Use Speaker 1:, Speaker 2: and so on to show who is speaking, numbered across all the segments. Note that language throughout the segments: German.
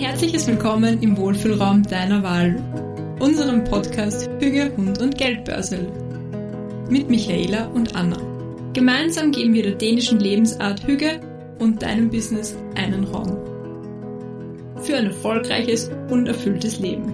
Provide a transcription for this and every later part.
Speaker 1: herzliches Willkommen im Wohlfühlraum deiner Wahl, unserem Podcast Hüge, Hund und Geldbörsel. Mit Michaela und Anna. Gemeinsam geben wir der dänischen Lebensart Hüge und deinem Business einen Raum. Für ein erfolgreiches und erfülltes Leben.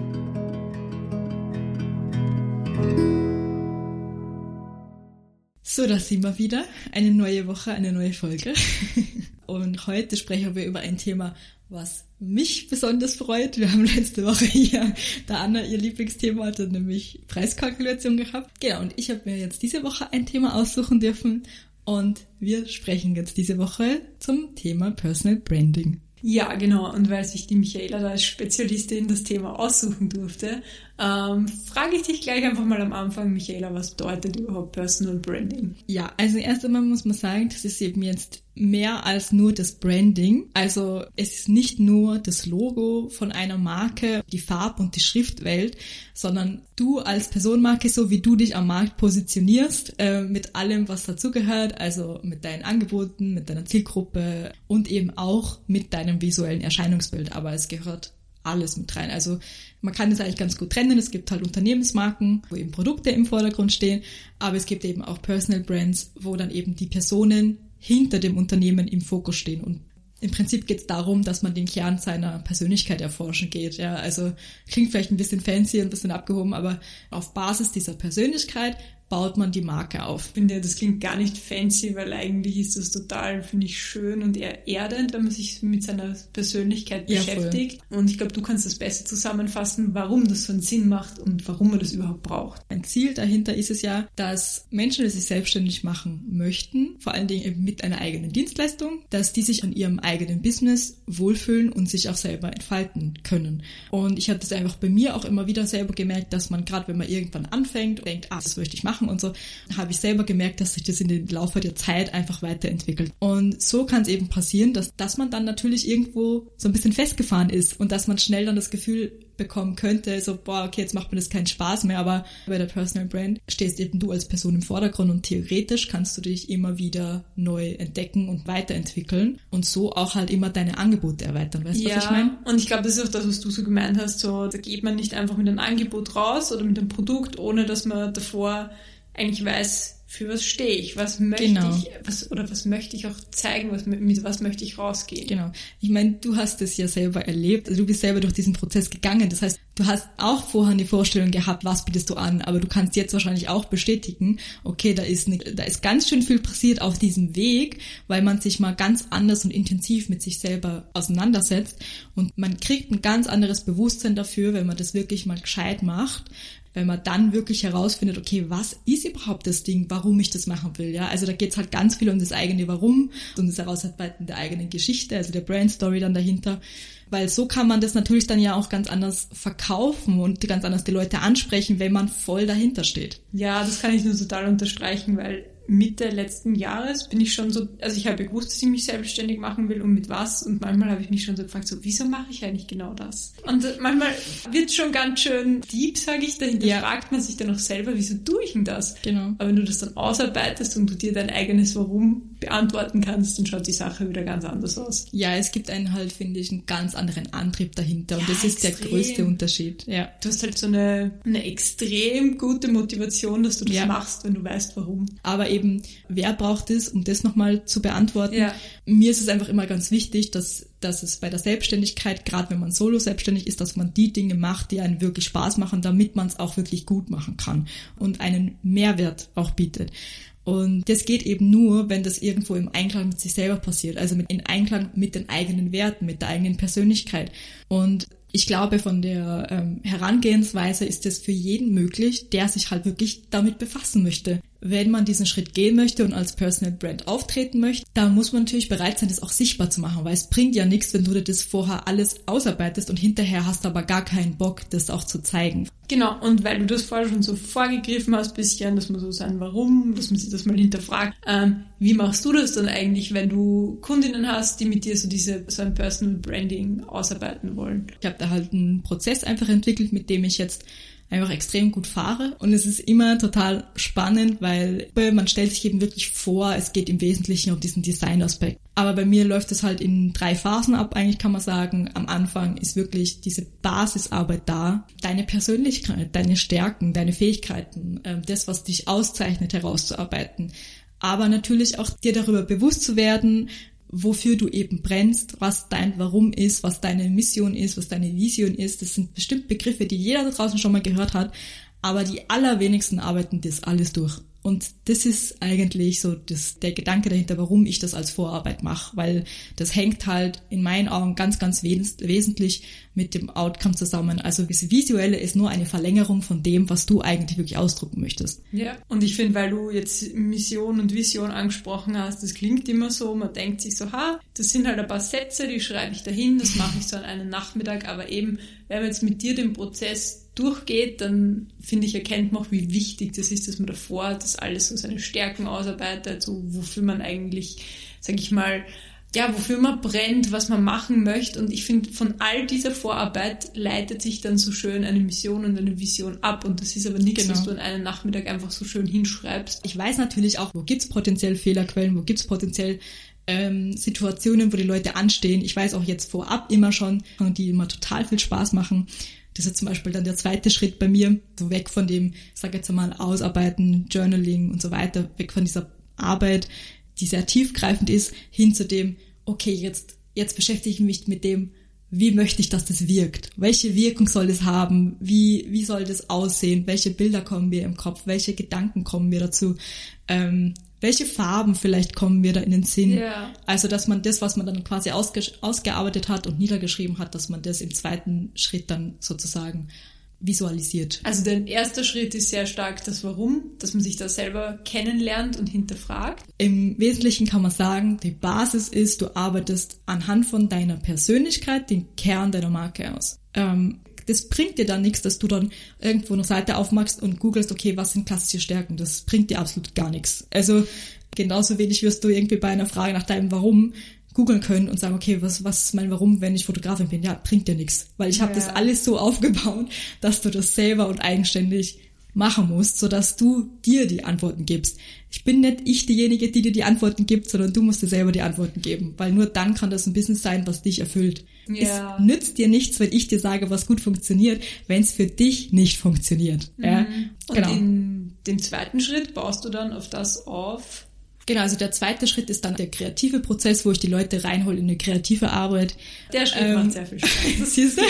Speaker 2: So, da sind wir wieder. Eine neue Woche, eine neue Folge. Und heute sprechen wir über ein Thema, was mich besonders freut. Wir haben letzte Woche hier da Anna ihr Lieblingsthema hatte, nämlich Preiskalkulation gehabt. Genau, und ich habe mir jetzt diese Woche ein Thema aussuchen dürfen und wir sprechen jetzt diese Woche zum Thema Personal Branding.
Speaker 1: Ja, genau. Und weil sich die Michaela als Spezialistin das Thema aussuchen durfte, ähm, frage ich dich gleich einfach mal am Anfang, Michaela, was bedeutet überhaupt Personal Branding?
Speaker 2: Ja, also erst einmal muss man sagen, das ist eben jetzt mehr als nur das Branding. Also es ist nicht nur das Logo von einer Marke, die Farb- und die Schriftwelt, sondern du als Personenmarke, so wie du dich am Markt positionierst, äh, mit allem, was dazugehört, also mit deinen Angeboten, mit deiner Zielgruppe und eben auch mit deinem visuellen Erscheinungsbild. Aber es gehört alles mit rein. Also man kann das eigentlich ganz gut trennen. Es gibt halt Unternehmensmarken, wo eben Produkte im Vordergrund stehen, aber es gibt eben auch Personal Brands, wo dann eben die Personen hinter dem Unternehmen im Fokus stehen. Und im Prinzip geht es darum, dass man den Kern seiner Persönlichkeit erforschen geht. Ja, also klingt vielleicht ein bisschen fancy, ein bisschen abgehoben, aber auf Basis dieser Persönlichkeit baut man die Marke auf.
Speaker 1: Ich finde, das klingt gar nicht fancy, weil eigentlich ist das total, finde ich, schön und eher erdend, wenn man sich mit seiner Persönlichkeit ja, beschäftigt. Voll. Und ich glaube, du kannst das besser zusammenfassen, warum das so einen Sinn macht und warum man das überhaupt braucht.
Speaker 2: Ein Ziel dahinter ist es ja, dass Menschen, die sich selbstständig machen möchten, vor allen Dingen eben mit einer eigenen Dienstleistung, dass die sich an ihrem eigenen Business wohlfühlen und sich auch selber entfalten können. Und ich habe das einfach bei mir auch immer wieder selber gemerkt, dass man gerade, wenn man irgendwann anfängt, denkt, ah, das möchte ich machen, machen und so, habe ich selber gemerkt, dass sich das in den Laufe der Zeit einfach weiterentwickelt. Und so kann es eben passieren, dass, dass man dann natürlich irgendwo so ein bisschen festgefahren ist und dass man schnell dann das Gefühl bekommen könnte, so, boah, okay, jetzt macht mir das keinen Spaß mehr, aber bei der Personal Brand stehst eben du als Person im Vordergrund und theoretisch kannst du dich immer wieder neu entdecken und weiterentwickeln und so auch halt immer deine Angebote erweitern, weißt du,
Speaker 1: ja,
Speaker 2: was ich meine?
Speaker 1: und ich glaube, das ist auch das, was du so gemeint hast, so, da geht man nicht einfach mit einem Angebot raus oder mit einem Produkt, ohne dass man davor eigentlich weiß, für was stehe ich, was möchte genau. ich, was, oder was möchte ich auch zeigen, was, mit was möchte ich rausgehen.
Speaker 2: Genau. Ich meine, du hast es ja selber erlebt, also du bist selber durch diesen Prozess gegangen. Das heißt, du hast auch vorher eine Vorstellung gehabt, was bietest du an, aber du kannst jetzt wahrscheinlich auch bestätigen, okay, da ist, eine, da ist ganz schön viel passiert auf diesem Weg, weil man sich mal ganz anders und intensiv mit sich selber auseinandersetzt und man kriegt ein ganz anderes Bewusstsein dafür, wenn man das wirklich mal gescheit macht, wenn man dann wirklich herausfindet, okay, was ist überhaupt das Ding, warum ich das machen will, ja. Also da geht's halt ganz viel um das eigene Warum und das Herausarbeiten der eigenen Geschichte, also der Brand-Story dann dahinter. Weil so kann man das natürlich dann ja auch ganz anders verkaufen und ganz anders die Leute ansprechen, wenn man voll dahinter steht.
Speaker 1: Ja, das kann ich nur total unterstreichen, weil Mitte letzten Jahres bin ich schon so, also ich habe gewusst, dass ich mich selbstständig machen will und mit was und manchmal habe ich mich schon so gefragt, so wieso mache ich eigentlich genau das? Und manchmal wird schon ganz schön deep, sage ich, dahinter ja. fragt man sich dann auch selber, wieso tue ich denn das?
Speaker 2: Genau.
Speaker 1: Aber wenn du das dann ausarbeitest und du dir dein eigenes Warum beantworten kannst, dann schaut die Sache wieder ganz anders aus.
Speaker 2: Ja, es gibt einen halt, finde ich, einen ganz anderen Antrieb dahinter und das ist extrem. der größte Unterschied. Ja.
Speaker 1: Du hast halt so eine, eine extrem gute Motivation, dass du das ja. machst, wenn du weißt, warum.
Speaker 2: Aber eben, wer braucht es, um das nochmal zu beantworten? Ja. Mir ist es einfach immer ganz wichtig, dass, dass es bei der Selbstständigkeit, gerade wenn man solo selbstständig ist, dass man die Dinge macht, die einen wirklich Spaß machen, damit man es auch wirklich gut machen kann und einen Mehrwert auch bietet. Und das geht eben nur, wenn das irgendwo im Einklang mit sich selber passiert, also mit, in Einklang mit den eigenen Werten, mit der eigenen Persönlichkeit. Und ich glaube, von der ähm, Herangehensweise ist es für jeden möglich, der sich halt wirklich damit befassen möchte wenn man diesen Schritt gehen möchte und als Personal Brand auftreten möchte, dann muss man natürlich bereit sein, das auch sichtbar zu machen, weil es bringt ja nichts, wenn du dir das vorher alles ausarbeitest und hinterher hast du aber gar keinen Bock, das auch zu zeigen.
Speaker 1: Genau, und weil du das vorher schon so vorgegriffen hast, bisschen, dass man so sein Warum, dass man sich das mal hinterfragt, ähm, wie machst du das dann eigentlich, wenn du Kundinnen hast, die mit dir so diese so ein Personal Branding ausarbeiten wollen?
Speaker 2: Ich habe da halt einen Prozess einfach entwickelt, mit dem ich jetzt einfach extrem gut fahre. Und es ist immer total spannend, weil man stellt sich eben wirklich vor, es geht im Wesentlichen um diesen Design-Aspekt. Aber bei mir läuft es halt in drei Phasen ab, eigentlich kann man sagen. Am Anfang ist wirklich diese Basisarbeit da. Deine Persönlichkeit, deine Stärken, deine Fähigkeiten, ähm, das, was dich auszeichnet, herauszuarbeiten. Aber natürlich auch dir darüber bewusst zu werden, wofür du eben brennst, was dein Warum ist, was deine Mission ist, was deine Vision ist. Das sind bestimmt Begriffe, die jeder da draußen schon mal gehört hat, aber die allerwenigsten arbeiten das alles durch. Und das ist eigentlich so das, der Gedanke dahinter, warum ich das als Vorarbeit mache, weil das hängt halt in meinen Augen ganz, ganz wes wesentlich mit dem Outcome zusammen. Also das Visuelle ist nur eine Verlängerung von dem, was du eigentlich wirklich ausdrucken möchtest.
Speaker 1: Ja, und ich finde, weil du jetzt Mission und Vision angesprochen hast, das klingt immer so, man denkt sich so, ha, das sind halt ein paar Sätze, die schreibe ich dahin, das mache ich so an einem Nachmittag, aber eben, wenn man jetzt mit dir den Prozess durchgeht, dann finde ich, erkennt man auch, wie wichtig das ist, dass man davor das alles so seine Stärken ausarbeitet, so wofür man eigentlich, sag ich mal, ja, wofür man brennt, was man machen möchte. Und ich finde, von all dieser Vorarbeit leitet sich dann so schön eine Mission und eine Vision ab. Und das ist aber nichts, genau. was du an einem Nachmittag einfach so schön hinschreibst.
Speaker 2: Ich weiß natürlich auch, wo gibt's potenziell Fehlerquellen, wo gibt's potenziell ähm, Situationen, wo die Leute anstehen. Ich weiß auch jetzt vorab immer schon, die immer total viel Spaß machen. Das ist zum Beispiel dann der zweite Schritt bei mir, so weg von dem, sag jetzt mal, Ausarbeiten, Journaling und so weiter, weg von dieser Arbeit, die sehr tiefgreifend ist, hin zu dem, okay, jetzt, jetzt beschäftige ich mich mit dem, wie möchte ich, dass das wirkt? Welche Wirkung soll es haben? Wie, wie soll das aussehen? Welche Bilder kommen mir im Kopf? Welche Gedanken kommen mir dazu? Ähm, welche Farben vielleicht kommen mir da in den Sinn. Yeah. Also, dass man das, was man dann quasi ausge ausgearbeitet hat und niedergeschrieben hat, dass man das im zweiten Schritt dann sozusagen visualisiert.
Speaker 1: Also der erste Schritt ist sehr stark das Warum, dass man sich da selber kennenlernt und hinterfragt.
Speaker 2: Im Wesentlichen kann man sagen, die Basis ist, du arbeitest anhand von deiner Persönlichkeit den Kern deiner Marke aus. Ähm, das bringt dir dann nichts, dass du dann irgendwo eine Seite aufmachst und googelst, okay, was sind klassische Stärken? Das bringt dir absolut gar nichts. Also genauso wenig wirst du irgendwie bei einer Frage nach deinem Warum googeln können und sagen, okay, was, was ist mein Warum, wenn ich Fotografin bin? Ja, bringt dir nichts. Weil ich habe ja. das alles so aufgebaut, dass du das selber und eigenständig machen musst, sodass du dir die Antworten gibst. Ich bin nicht ich diejenige, die dir die Antworten gibt, sondern du musst dir selber die Antworten geben, weil nur dann kann das ein Business sein, was dich erfüllt. Ja. Es nützt dir nichts, wenn ich dir sage, was gut funktioniert, wenn es für dich nicht funktioniert. Mhm. Ja,
Speaker 1: und genau. in dem zweiten Schritt baust du dann auf das auf,
Speaker 2: Genau, also der zweite Schritt ist dann der kreative Prozess, wo ich die Leute reinhole in eine kreative Arbeit.
Speaker 1: Der Schritt ähm, macht sehr viel Spaß. Das ist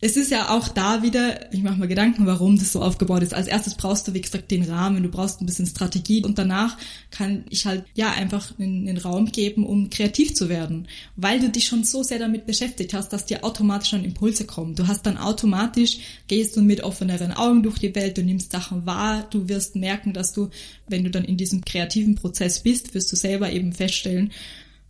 Speaker 2: es ist ja auch da wieder, ich mache mir Gedanken, warum das so aufgebaut ist. Als erstes brauchst du, wie gesagt, den Rahmen, du brauchst ein bisschen Strategie und danach kann ich halt ja einfach einen, Raum geben, um kreativ zu werden, weil du dich schon so sehr damit beschäftigt hast, dass dir automatisch schon Impulse kommen. Du hast dann automatisch, gehst du mit offeneren Augen durch die Welt, du nimmst Sachen wahr, du wirst merken, dass du, wenn du dann in diesem kreativen Prozess bist, wirst du selber eben feststellen,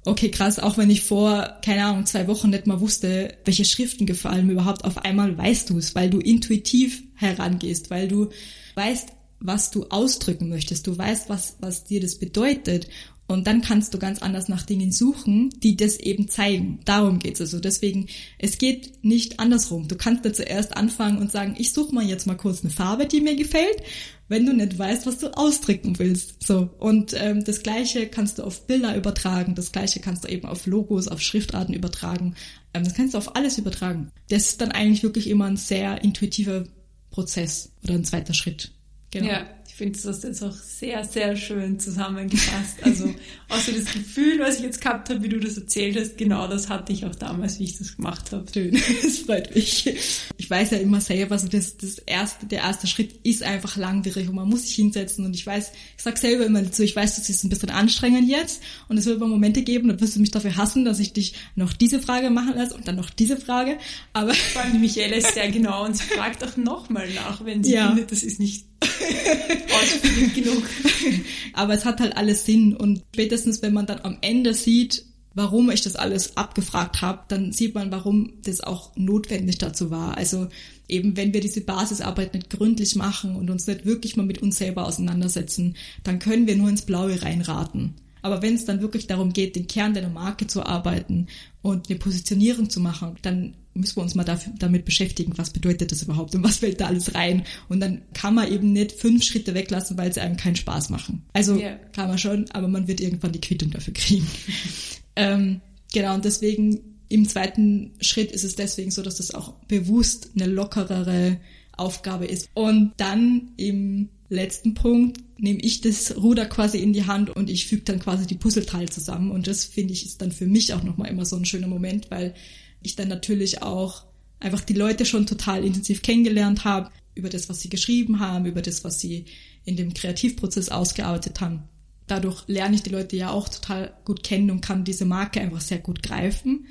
Speaker 2: okay, krass, auch wenn ich vor, keine Ahnung, zwei Wochen nicht mal wusste, welche Schriften gefallen mir überhaupt, auf einmal weißt du es, weil du intuitiv herangehst, weil du weißt, was du ausdrücken möchtest, du weißt, was, was dir das bedeutet und dann kannst du ganz anders nach Dingen suchen, die das eben zeigen. Darum geht's also. Deswegen, es geht nicht andersrum. Du kannst da zuerst anfangen und sagen, ich suche mal jetzt mal kurz eine Farbe, die mir gefällt, wenn du nicht weißt, was du ausdrücken willst. So. Und ähm, das Gleiche kannst du auf Bilder übertragen, das Gleiche kannst du eben auf Logos, auf Schriftarten übertragen. Ähm, das kannst du auf alles übertragen. Das ist dann eigentlich wirklich immer ein sehr intuitiver Prozess oder ein zweiter Schritt.
Speaker 1: Genau. Ja, finde, das jetzt auch sehr, sehr schön zusammengefasst. Also auch so das Gefühl, was ich jetzt gehabt habe, wie du das erzählt hast, genau das hatte ich auch damals, wie ich das gemacht habe.
Speaker 2: Schön, das freut mich. Ich weiß ja immer selber, also das, das erste, der erste Schritt ist einfach langwierig und man muss sich hinsetzen und ich weiß, ich sag selber immer dazu, ich weiß, das ist ein bisschen anstrengend jetzt und es wird immer Momente geben, da wirst du mich dafür hassen, dass ich dich noch diese Frage machen lasse und dann noch diese Frage, aber...
Speaker 1: Vor allem Michaela ist sehr genau und sie fragt auch nochmal nach, wenn sie ja. findet, das ist nicht ausführlich genug.
Speaker 2: Aber es hat halt alles Sinn und spätestens, wenn man dann am Ende sieht, warum ich das alles abgefragt habe, dann sieht man, warum das auch notwendig dazu war. Also eben, wenn wir diese Basisarbeit nicht gründlich machen und uns nicht wirklich mal mit uns selber auseinandersetzen, dann können wir nur ins Blaue reinraten. Aber wenn es dann wirklich darum geht, den Kern deiner Marke zu arbeiten und eine Positionierung zu machen, dann müssen wir uns mal dafür, damit beschäftigen, was bedeutet das überhaupt und was fällt da alles rein. Und dann kann man eben nicht fünf Schritte weglassen, weil sie einem keinen Spaß machen. Also yeah. kann man schon, aber man wird irgendwann die Quittung dafür kriegen. ähm, genau, und deswegen im zweiten Schritt ist es deswegen so, dass das auch bewusst eine lockerere Aufgabe ist. Und dann im letzten Punkt nehme ich das Ruder quasi in die Hand und ich füge dann quasi die Puzzleteile zusammen. Und das finde ich ist dann für mich auch nochmal immer so ein schöner Moment, weil ich dann natürlich auch einfach die Leute schon total intensiv kennengelernt habe, über das, was sie geschrieben haben, über das, was sie in dem Kreativprozess ausgearbeitet haben. Dadurch lerne ich die Leute ja auch total gut kennen und kann diese Marke einfach sehr gut greifen.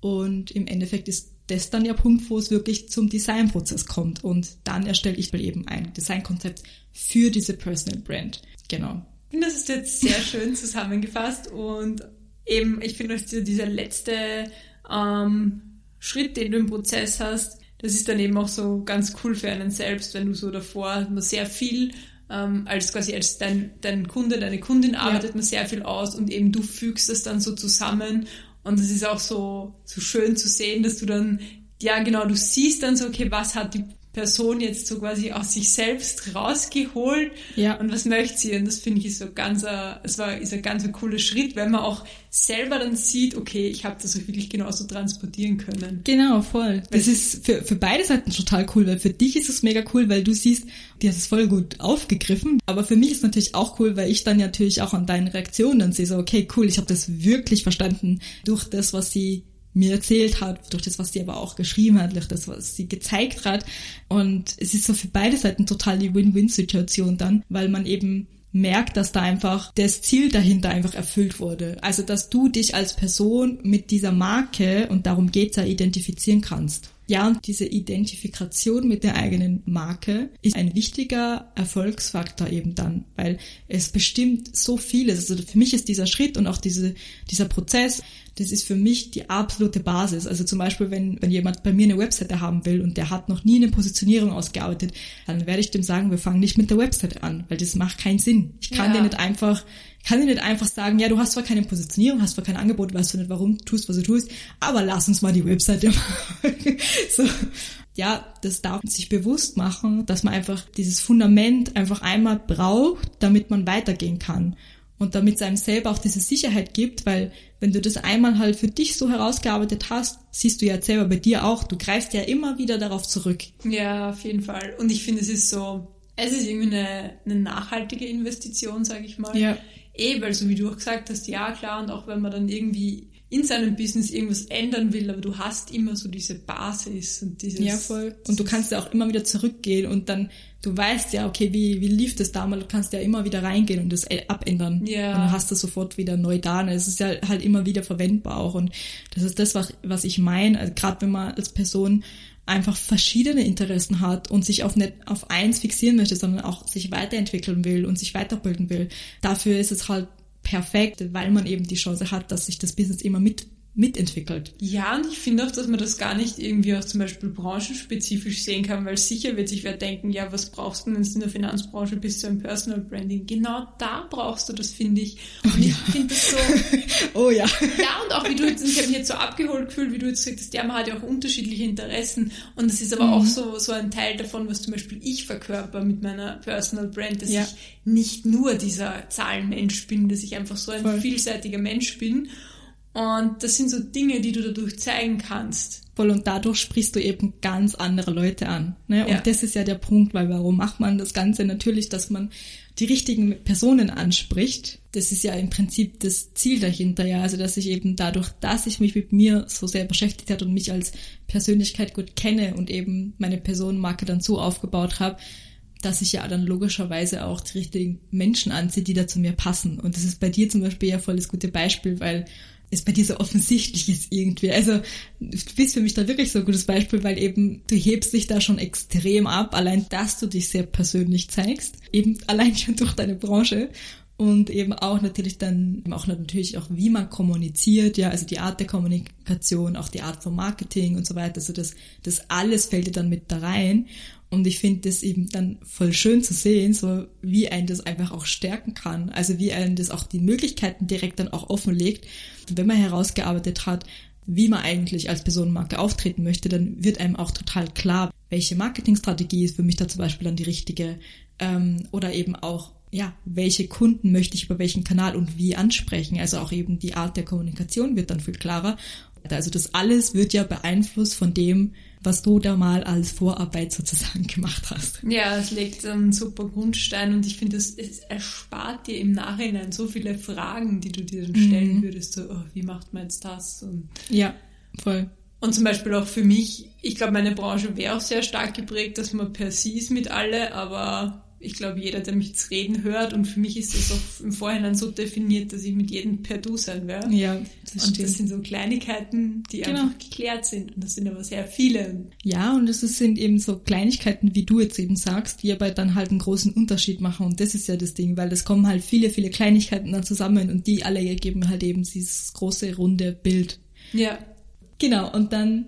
Speaker 2: Und im Endeffekt ist das dann der Punkt, wo es wirklich zum Designprozess kommt. Und dann erstelle ich eben ein Designkonzept für diese Personal Brand. Genau.
Speaker 1: Das ist jetzt sehr schön zusammengefasst und eben, ich finde, dass dieser letzte ähm, Schritt, den du im Prozess hast, das ist dann eben auch so ganz cool für einen selbst, wenn du so davor nur sehr viel ähm, als quasi als dein, dein Kunde, deine Kundin arbeitet ja. man sehr viel aus und eben du fügst es dann so zusammen und es ist auch so, so schön zu sehen, dass du dann, ja genau, du siehst dann so, okay, was hat die Person jetzt so quasi aus sich selbst rausgeholt ja. und was möchte sie und das finde ich ist so ganz a, es war ist ein ganz ein cooler Schritt, weil man auch selber dann sieht, okay, ich habe das auch wirklich genauso transportieren können.
Speaker 2: Genau, voll. Das ist für, für beide Seiten total cool, weil für dich ist es mega cool, weil du siehst, die hast es voll gut aufgegriffen, aber für mich ist es natürlich auch cool, weil ich dann natürlich auch an deinen Reaktionen dann sehe, so okay, cool, ich habe das wirklich verstanden durch das, was sie mir erzählt hat, durch das, was sie aber auch geschrieben hat, durch das, was sie gezeigt hat. Und es ist so für beide Seiten total die Win-Win-Situation dann, weil man eben merkt, dass da einfach das Ziel dahinter einfach erfüllt wurde. Also, dass du dich als Person mit dieser Marke, und darum geht's ja, identifizieren kannst. Ja, und diese Identifikation mit der eigenen Marke ist ein wichtiger Erfolgsfaktor eben dann, weil es bestimmt so vieles. Also für mich ist dieser Schritt und auch diese, dieser Prozess das ist für mich die absolute Basis. Also zum Beispiel, wenn, wenn jemand bei mir eine Webseite haben will und der hat noch nie eine Positionierung ausgearbeitet, dann werde ich dem sagen, wir fangen nicht mit der Webseite an, weil das macht keinen Sinn. Ich kann ja. dir nicht einfach, kann dir nicht einfach sagen, ja, du hast zwar keine Positionierung, hast zwar kein Angebot, weißt du nicht, warum du tust, was du tust, aber lass uns mal die Webseite machen. so. Ja, das darf man sich bewusst machen, dass man einfach dieses Fundament einfach einmal braucht, damit man weitergehen kann und damit es einem selber auch diese Sicherheit gibt, weil wenn du das einmal halt für dich so herausgearbeitet hast, siehst du ja selber bei dir auch, du greifst ja immer wieder darauf zurück.
Speaker 1: Ja, auf jeden Fall. Und ich finde, es ist so, es ist irgendwie eine, eine nachhaltige Investition, sage ich mal. Ja. Eh, weil so wie du auch gesagt hast, ja klar, und auch wenn man dann irgendwie in seinem Business irgendwas ändern will, aber du hast immer so diese Basis und dieses.
Speaker 2: Ja, voll. Und du kannst ja auch immer wieder zurückgehen und dann, du weißt ja, okay, wie, wie lief das damals, du kannst ja immer wieder reingehen und das abändern. Ja. Und dann hast du sofort wieder neu da. Und es ist ja halt immer wieder verwendbar auch. Und das ist das, was, was ich meine, also gerade wenn man als Person einfach verschiedene Interessen hat und sich auf nicht auf eins fixieren möchte, sondern auch sich weiterentwickeln will und sich weiterbilden will. Dafür ist es halt perfekt, weil man eben die Chance hat, dass sich das Business immer mit mitentwickelt.
Speaker 1: Ja, und ich finde auch, dass man das gar nicht irgendwie auch zum Beispiel branchenspezifisch sehen kann, weil sicher wird sich wer denken, ja, was brauchst du denn in der Finanzbranche bis zu einem Personal Branding? Genau da brauchst du das, finde ich. Und oh, ich ja. finde das so.
Speaker 2: oh ja.
Speaker 1: Ja, und auch wie du jetzt, ich habe mich jetzt so abgeholt gefühlt, wie du jetzt gesagt hast, ja, man hat ja auch unterschiedliche Interessen und das ist aber mhm. auch so, so ein Teil davon, was zum Beispiel ich verkörper mit meiner Personal Brand, dass ja. ich nicht nur dieser Zahlenmensch bin, dass ich einfach so ein Voll. vielseitiger Mensch bin und das sind so Dinge, die du dadurch zeigen kannst.
Speaker 2: Voll und dadurch sprichst du eben ganz andere Leute an. Ne? Und ja. das ist ja der Punkt, weil warum macht man das Ganze? Natürlich, dass man die richtigen Personen anspricht. Das ist ja im Prinzip das Ziel dahinter, ja. Also, dass ich eben dadurch, dass ich mich mit mir so sehr beschäftigt hat und mich als Persönlichkeit gut kenne und eben meine Personenmarke dann so aufgebaut habe, dass ich ja dann logischerweise auch die richtigen Menschen anziehe, die da zu mir passen. Und das ist bei dir zum Beispiel ja voll das gute Beispiel, weil es bei dir so offensichtlich ist irgendwie. Also du bist für mich da wirklich so ein gutes Beispiel, weil eben du hebst dich da schon extrem ab, allein dass du dich sehr persönlich zeigst, eben allein schon durch deine Branche und eben auch natürlich dann auch natürlich auch wie man kommuniziert, ja, also die Art der Kommunikation, auch die Art von Marketing und so weiter, also das das alles fällt dir dann mit da rein und ich finde das eben dann voll schön zu sehen, so wie einen das einfach auch stärken kann. Also wie einen das auch die Möglichkeiten direkt dann auch offenlegt. wenn man herausgearbeitet hat, wie man eigentlich als Personenmarke auftreten möchte, dann wird einem auch total klar, welche Marketingstrategie ist für mich da zum Beispiel dann die richtige ähm, oder eben auch ja, welche Kunden möchte ich über welchen Kanal und wie ansprechen. Also auch eben die Art der Kommunikation wird dann viel klarer. Also das alles wird ja beeinflusst von dem, was du da mal als Vorarbeit sozusagen gemacht hast.
Speaker 1: Ja, es legt einen super Grundstein und ich finde, es, erspart dir im Nachhinein so viele Fragen, die du dir dann stellen mhm. würdest. So, oh, wie macht man jetzt das? Und
Speaker 2: ja, voll.
Speaker 1: Und zum Beispiel auch für mich, ich glaube, meine Branche wäre auch sehr stark geprägt, dass man per Sie ist mit alle, aber ich glaube, jeder, der mich jetzt reden hört, und für mich ist das auch im Vorhinein so definiert, dass ich mit jedem per Du sein werde.
Speaker 2: Ja,
Speaker 1: das und stimmt. das sind so Kleinigkeiten, die genau. einfach geklärt sind. Und das sind aber sehr viele.
Speaker 2: Ja, und es sind eben so Kleinigkeiten, wie du jetzt eben sagst, die aber dann halt einen großen Unterschied machen. Und das ist ja das Ding, weil es kommen halt viele, viele Kleinigkeiten dann zusammen und die alle ergeben halt eben dieses große, runde Bild.
Speaker 1: Ja.
Speaker 2: Genau, und dann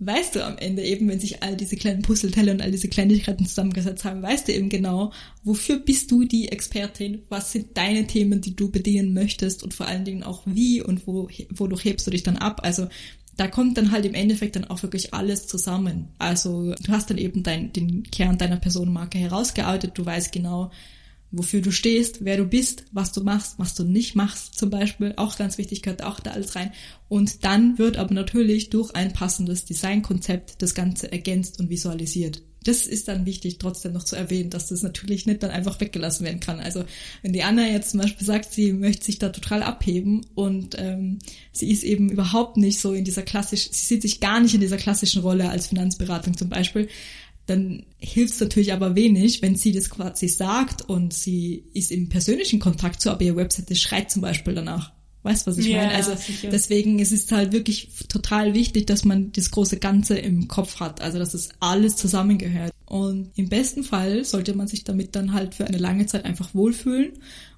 Speaker 2: weißt du am Ende eben, wenn sich all diese kleinen Puzzleteile und all diese Kleinigkeiten zusammengesetzt haben, weißt du eben genau, wofür bist du die Expertin, was sind deine Themen, die du bedienen möchtest und vor allen Dingen auch wie und wo, wodurch hebst du dich dann ab. Also da kommt dann halt im Endeffekt dann auch wirklich alles zusammen. Also du hast dann eben dein, den Kern deiner Personenmarke herausgearbeitet, du weißt genau, wofür du stehst, wer du bist, was du machst, was du nicht machst zum Beispiel, auch ganz wichtig, gehört auch da alles rein. Und dann wird aber natürlich durch ein passendes Designkonzept das Ganze ergänzt und visualisiert. Das ist dann wichtig, trotzdem noch zu erwähnen, dass das natürlich nicht dann einfach weggelassen werden kann. Also wenn die Anna jetzt zum Beispiel sagt, sie möchte sich da total abheben und ähm, sie ist eben überhaupt nicht so in dieser klassischen, sie sieht sich gar nicht in dieser klassischen Rolle als Finanzberatung zum Beispiel, dann hilft es natürlich aber wenig, wenn sie das quasi sagt und sie ist im persönlichen Kontakt zu, aber ihre Webseite schreit zum Beispiel danach. Weißt was ich ja, meine? Also sicher. deswegen ist es halt wirklich total wichtig, dass man das große Ganze im Kopf hat, also dass es alles zusammengehört. Und im besten Fall sollte man sich damit dann halt für eine lange Zeit einfach wohlfühlen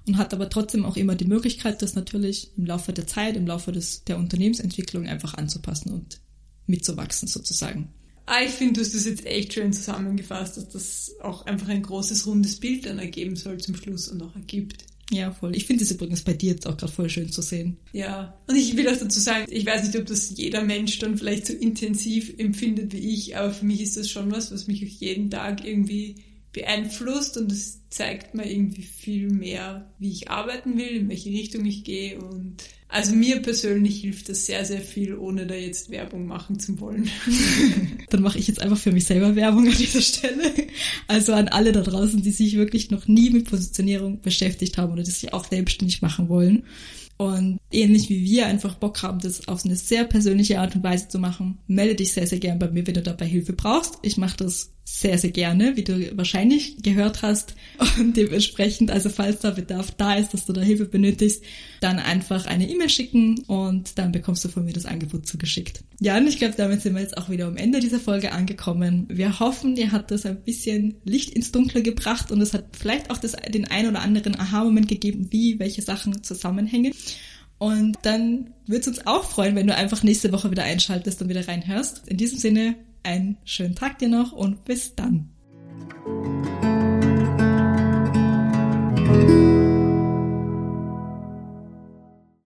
Speaker 2: und hat aber trotzdem auch immer die Möglichkeit, das natürlich im Laufe der Zeit, im Laufe des, der Unternehmensentwicklung einfach anzupassen und mitzuwachsen sozusagen.
Speaker 1: Ah, ich finde, du hast das jetzt echt schön zusammengefasst, dass das auch einfach ein großes, rundes Bild dann ergeben soll zum Schluss und auch ergibt.
Speaker 2: Ja, voll. Ich finde es übrigens bei dir jetzt auch gerade voll schön zu sehen.
Speaker 1: Ja, und ich will auch dazu sagen, ich weiß nicht, ob das jeder Mensch dann vielleicht so intensiv empfindet wie ich, aber für mich ist das schon was, was mich jeden Tag irgendwie beeinflusst und es zeigt mir irgendwie viel mehr, wie ich arbeiten will, in welche Richtung ich gehe und also mir persönlich hilft das sehr, sehr viel, ohne da jetzt Werbung machen zu wollen.
Speaker 2: Dann mache ich jetzt einfach für mich selber Werbung an dieser Stelle. Also an alle da draußen, die sich wirklich noch nie mit Positionierung beschäftigt haben oder das sich auch selbstständig machen wollen und ähnlich wie wir einfach Bock haben, das auf eine sehr persönliche Art und Weise zu machen, melde dich sehr, sehr gern bei mir, wenn du dabei Hilfe brauchst. Ich mache das sehr, sehr gerne, wie du wahrscheinlich gehört hast. Und dementsprechend, also falls da Bedarf da ist, dass du da Hilfe benötigst, dann einfach eine E-Mail schicken und dann bekommst du von mir das Angebot zugeschickt. Ja, und ich glaube, damit sind wir jetzt auch wieder am Ende dieser Folge angekommen. Wir hoffen, dir hat das ein bisschen Licht ins Dunkle gebracht und es hat vielleicht auch das, den ein oder anderen Aha-Moment gegeben, wie welche Sachen zusammenhängen. Und dann würde es uns auch freuen, wenn du einfach nächste Woche wieder einschaltest und wieder reinhörst. In diesem Sinne, einen schönen Tag dir noch und bis dann.